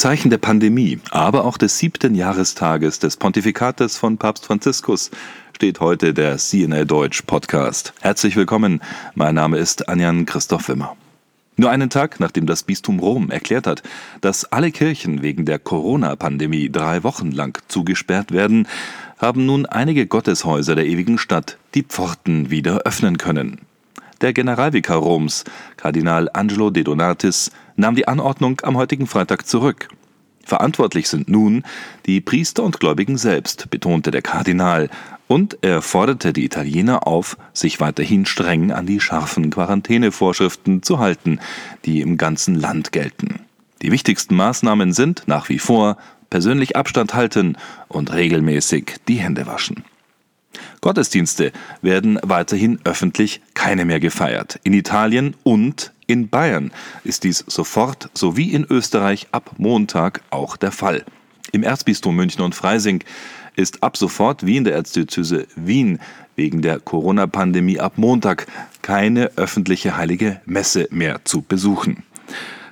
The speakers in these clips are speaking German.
Zeichen der Pandemie, aber auch des siebten Jahrestages des Pontifikates von Papst Franziskus steht heute der CNA Deutsch Podcast. Herzlich willkommen, mein Name ist Anjan Christoph Wimmer. Nur einen Tag, nachdem das Bistum Rom erklärt hat, dass alle Kirchen wegen der Corona-Pandemie drei Wochen lang zugesperrt werden, haben nun einige Gotteshäuser der ewigen Stadt die Pforten wieder öffnen können. Der Generalvikar Roms, Kardinal Angelo De Donatis, nahm die Anordnung am heutigen Freitag zurück. Verantwortlich sind nun die Priester und Gläubigen selbst, betonte der Kardinal, und er forderte die Italiener auf, sich weiterhin streng an die scharfen Quarantänevorschriften zu halten, die im ganzen Land gelten. Die wichtigsten Maßnahmen sind nach wie vor persönlich Abstand halten und regelmäßig die Hände waschen. Gottesdienste werden weiterhin öffentlich keine mehr gefeiert. In Italien und in Bayern ist dies sofort sowie in Österreich ab Montag auch der Fall. Im Erzbistum München und Freising ist ab sofort wie in der Erzdiözese Wien wegen der Corona-Pandemie ab Montag keine öffentliche heilige Messe mehr zu besuchen.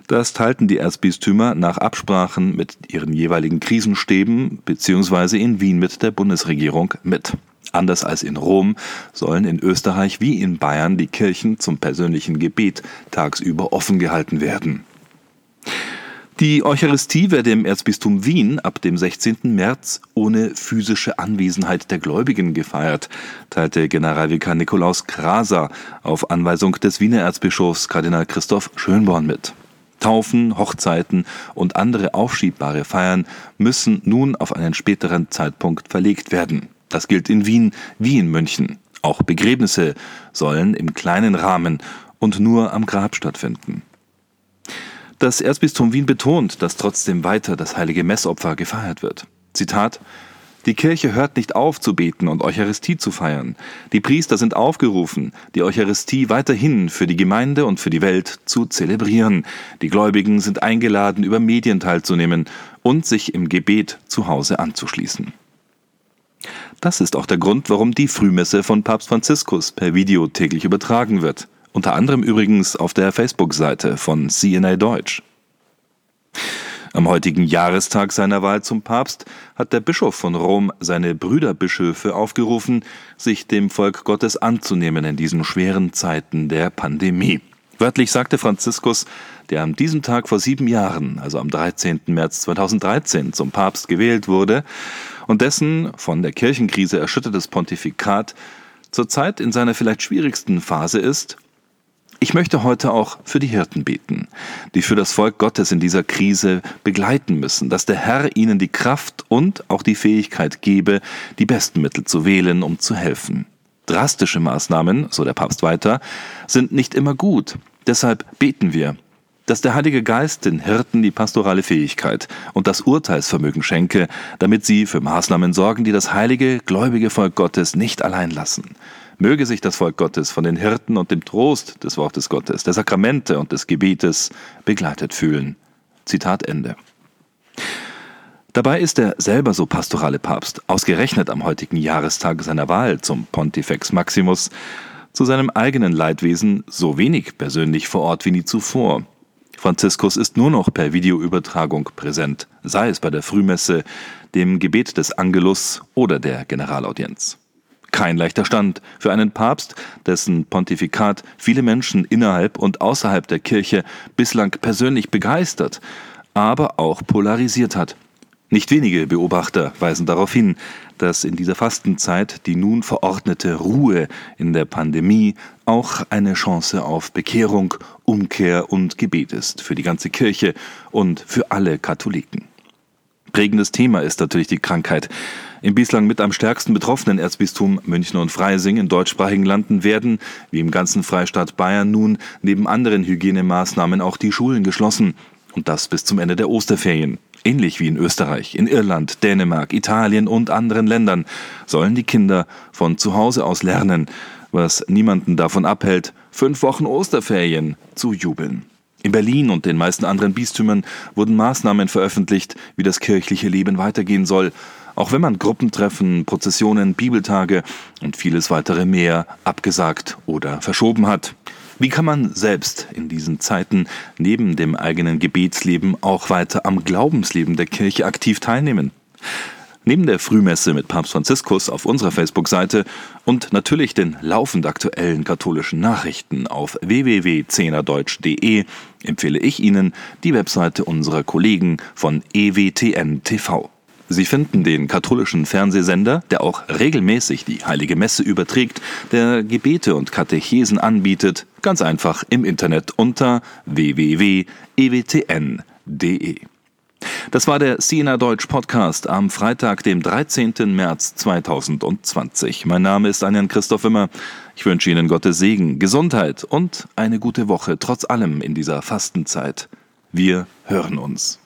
Das teilten die Erzbistümer nach Absprachen mit ihren jeweiligen Krisenstäben bzw. in Wien mit der Bundesregierung mit. Anders als in Rom sollen in Österreich wie in Bayern die Kirchen zum persönlichen Gebet tagsüber offen gehalten werden. Die Eucharistie werde im Erzbistum Wien ab dem 16. März ohne physische Anwesenheit der Gläubigen gefeiert, teilte Generalvikar Nikolaus Kraser auf Anweisung des Wiener Erzbischofs Kardinal Christoph Schönborn mit. Taufen, Hochzeiten und andere aufschiebbare Feiern müssen nun auf einen späteren Zeitpunkt verlegt werden. Das gilt in Wien wie in München. Auch Begräbnisse sollen im kleinen Rahmen und nur am Grab stattfinden. Das Erzbistum Wien betont, dass trotzdem weiter das heilige Messopfer gefeiert wird. Zitat Die Kirche hört nicht auf zu beten und Eucharistie zu feiern. Die Priester sind aufgerufen, die Eucharistie weiterhin für die Gemeinde und für die Welt zu zelebrieren. Die Gläubigen sind eingeladen, über Medien teilzunehmen und sich im Gebet zu Hause anzuschließen. Das ist auch der Grund, warum die Frühmesse von Papst Franziskus per Video täglich übertragen wird. Unter anderem übrigens auf der Facebook-Seite von CNA Deutsch. Am heutigen Jahrestag seiner Wahl zum Papst hat der Bischof von Rom seine Brüderbischöfe aufgerufen, sich dem Volk Gottes anzunehmen in diesen schweren Zeiten der Pandemie. Wörtlich sagte Franziskus, der an diesem Tag vor sieben Jahren, also am 13. März 2013, zum Papst gewählt wurde und dessen von der Kirchenkrise erschüttertes Pontifikat zurzeit in seiner vielleicht schwierigsten Phase ist, ich möchte heute auch für die Hirten beten, die für das Volk Gottes in dieser Krise begleiten müssen, dass der Herr ihnen die Kraft und auch die Fähigkeit gebe, die besten Mittel zu wählen, um zu helfen. Drastische Maßnahmen, so der Papst weiter, sind nicht immer gut. Deshalb beten wir, dass der Heilige Geist den Hirten die pastorale Fähigkeit und das Urteilsvermögen schenke, damit sie für Maßnahmen sorgen, die das heilige, gläubige Volk Gottes nicht allein lassen. Möge sich das Volk Gottes von den Hirten und dem Trost des Wortes Gottes, der Sakramente und des Gebetes begleitet fühlen. Zitat Ende. Dabei ist er selber so pastorale Papst, ausgerechnet am heutigen Jahrestag seiner Wahl zum Pontifex Maximus, zu seinem eigenen Leidwesen so wenig persönlich vor Ort wie nie zuvor. Franziskus ist nur noch per Videoübertragung präsent, sei es bei der Frühmesse, dem Gebet des Angelus oder der Generalaudienz. Kein leichter Stand für einen Papst, dessen Pontifikat viele Menschen innerhalb und außerhalb der Kirche bislang persönlich begeistert, aber auch polarisiert hat. Nicht wenige Beobachter weisen darauf hin, dass in dieser Fastenzeit die nun verordnete Ruhe in der Pandemie auch eine Chance auf Bekehrung, Umkehr und Gebet ist für die ganze Kirche und für alle Katholiken. Prägendes Thema ist natürlich die Krankheit. Im bislang mit am stärksten betroffenen Erzbistum München und Freising in deutschsprachigen Landen werden, wie im ganzen Freistaat Bayern nun, neben anderen Hygienemaßnahmen auch die Schulen geschlossen. Und das bis zum Ende der Osterferien. Ähnlich wie in Österreich, in Irland, Dänemark, Italien und anderen Ländern sollen die Kinder von zu Hause aus lernen, was niemanden davon abhält, fünf Wochen Osterferien zu jubeln. In Berlin und den meisten anderen Bistümern wurden Maßnahmen veröffentlicht, wie das kirchliche Leben weitergehen soll, auch wenn man Gruppentreffen, Prozessionen, Bibeltage und vieles weitere mehr abgesagt oder verschoben hat. Wie kann man selbst in diesen Zeiten neben dem eigenen Gebetsleben auch weiter am Glaubensleben der Kirche aktiv teilnehmen? Neben der Frühmesse mit Papst Franziskus auf unserer Facebook-Seite und natürlich den laufend aktuellen katholischen Nachrichten auf www.zehnerdeutsch.de empfehle ich Ihnen die Webseite unserer Kollegen von EWTN TV. Sie finden den katholischen Fernsehsender, der auch regelmäßig die Heilige Messe überträgt, der Gebete und Katechesen anbietet, ganz einfach im Internet unter www.ewtn.de. Das war der CNA Deutsch Podcast am Freitag, dem 13. März 2020. Mein Name ist Anjan Christoph Wimmer. Ich wünsche Ihnen Gottes Segen, Gesundheit und eine gute Woche trotz allem in dieser Fastenzeit. Wir hören uns.